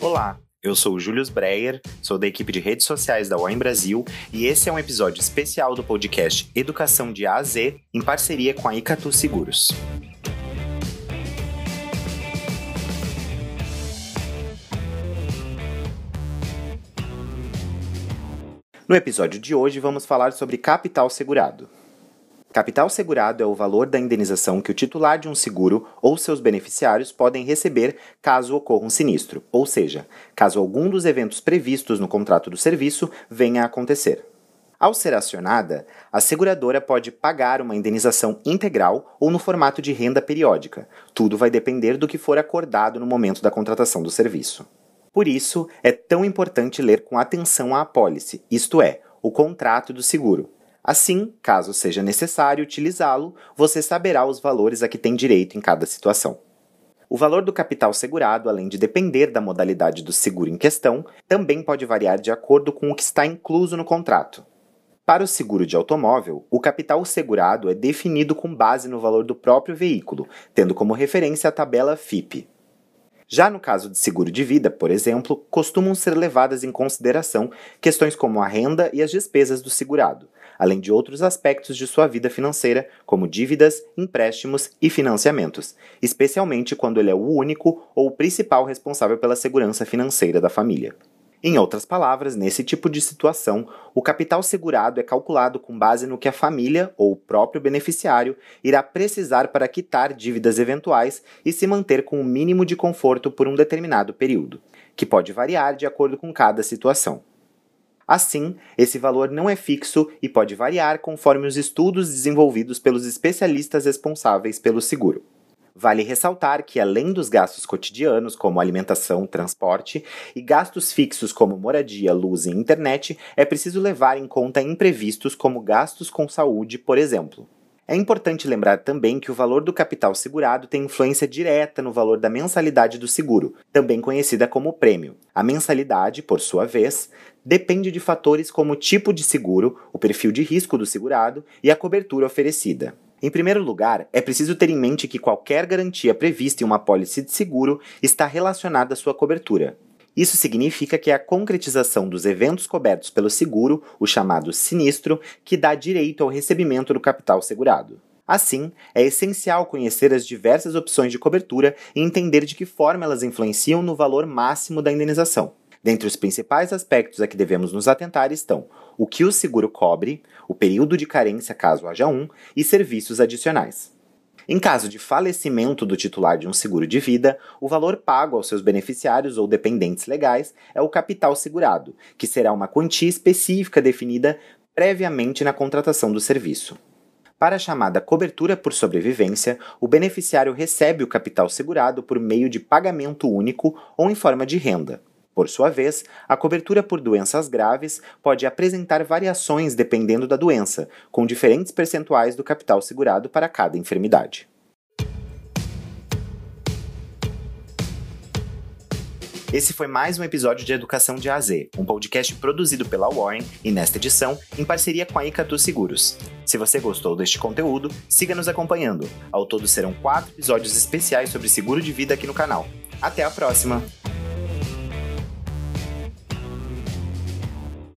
Olá, eu sou o Julius Breyer, sou da equipe de redes sociais da Wine Brasil e esse é um episódio especial do podcast Educação de A a Z em parceria com a Icatu Seguros. No episódio de hoje vamos falar sobre capital segurado. Capital segurado é o valor da indenização que o titular de um seguro ou seus beneficiários podem receber caso ocorra um sinistro, ou seja, caso algum dos eventos previstos no contrato do serviço venha a acontecer. Ao ser acionada, a seguradora pode pagar uma indenização integral ou no formato de renda periódica. Tudo vai depender do que for acordado no momento da contratação do serviço. Por isso, é tão importante ler com atenção a apólice, isto é, o contrato do seguro. Assim, caso seja necessário utilizá-lo, você saberá os valores a que tem direito em cada situação. O valor do capital segurado, além de depender da modalidade do seguro em questão, também pode variar de acordo com o que está incluso no contrato. Para o seguro de automóvel, o capital segurado é definido com base no valor do próprio veículo, tendo como referência a tabela FIP. Já no caso de seguro de vida, por exemplo, costumam ser levadas em consideração questões como a renda e as despesas do segurado, além de outros aspectos de sua vida financeira, como dívidas, empréstimos e financiamentos, especialmente quando ele é o único ou o principal responsável pela segurança financeira da família. Em outras palavras, nesse tipo de situação, o capital segurado é calculado com base no que a família ou o próprio beneficiário irá precisar para quitar dívidas eventuais e se manter com o um mínimo de conforto por um determinado período, que pode variar de acordo com cada situação. Assim, esse valor não é fixo e pode variar conforme os estudos desenvolvidos pelos especialistas responsáveis pelo seguro. Vale ressaltar que, além dos gastos cotidianos, como alimentação, transporte, e gastos fixos como moradia, luz e internet, é preciso levar em conta imprevistos como gastos com saúde, por exemplo. É importante lembrar também que o valor do capital segurado tem influência direta no valor da mensalidade do seguro, também conhecida como prêmio. A mensalidade, por sua vez, depende de fatores como o tipo de seguro, o perfil de risco do segurado e a cobertura oferecida. Em primeiro lugar, é preciso ter em mente que qualquer garantia prevista em uma pólice de seguro está relacionada à sua cobertura. Isso significa que é a concretização dos eventos cobertos pelo seguro, o chamado sinistro, que dá direito ao recebimento do capital segurado. Assim, é essencial conhecer as diversas opções de cobertura e entender de que forma elas influenciam no valor máximo da indenização. Dentre os principais aspectos a que devemos nos atentar estão o que o seguro cobre, o período de carência caso haja um e serviços adicionais. Em caso de falecimento do titular de um seguro de vida, o valor pago aos seus beneficiários ou dependentes legais é o capital segurado, que será uma quantia específica definida previamente na contratação do serviço. Para a chamada cobertura por sobrevivência, o beneficiário recebe o capital segurado por meio de pagamento único ou em forma de renda. Por sua vez, a cobertura por doenças graves pode apresentar variações dependendo da doença, com diferentes percentuais do capital segurado para cada enfermidade. Esse foi mais um episódio de Educação de A a Z, um podcast produzido pela Warren e, nesta edição, em parceria com a Icatu Seguros. Se você gostou deste conteúdo, siga nos acompanhando. Ao todo serão quatro episódios especiais sobre seguro de vida aqui no canal. Até a próxima!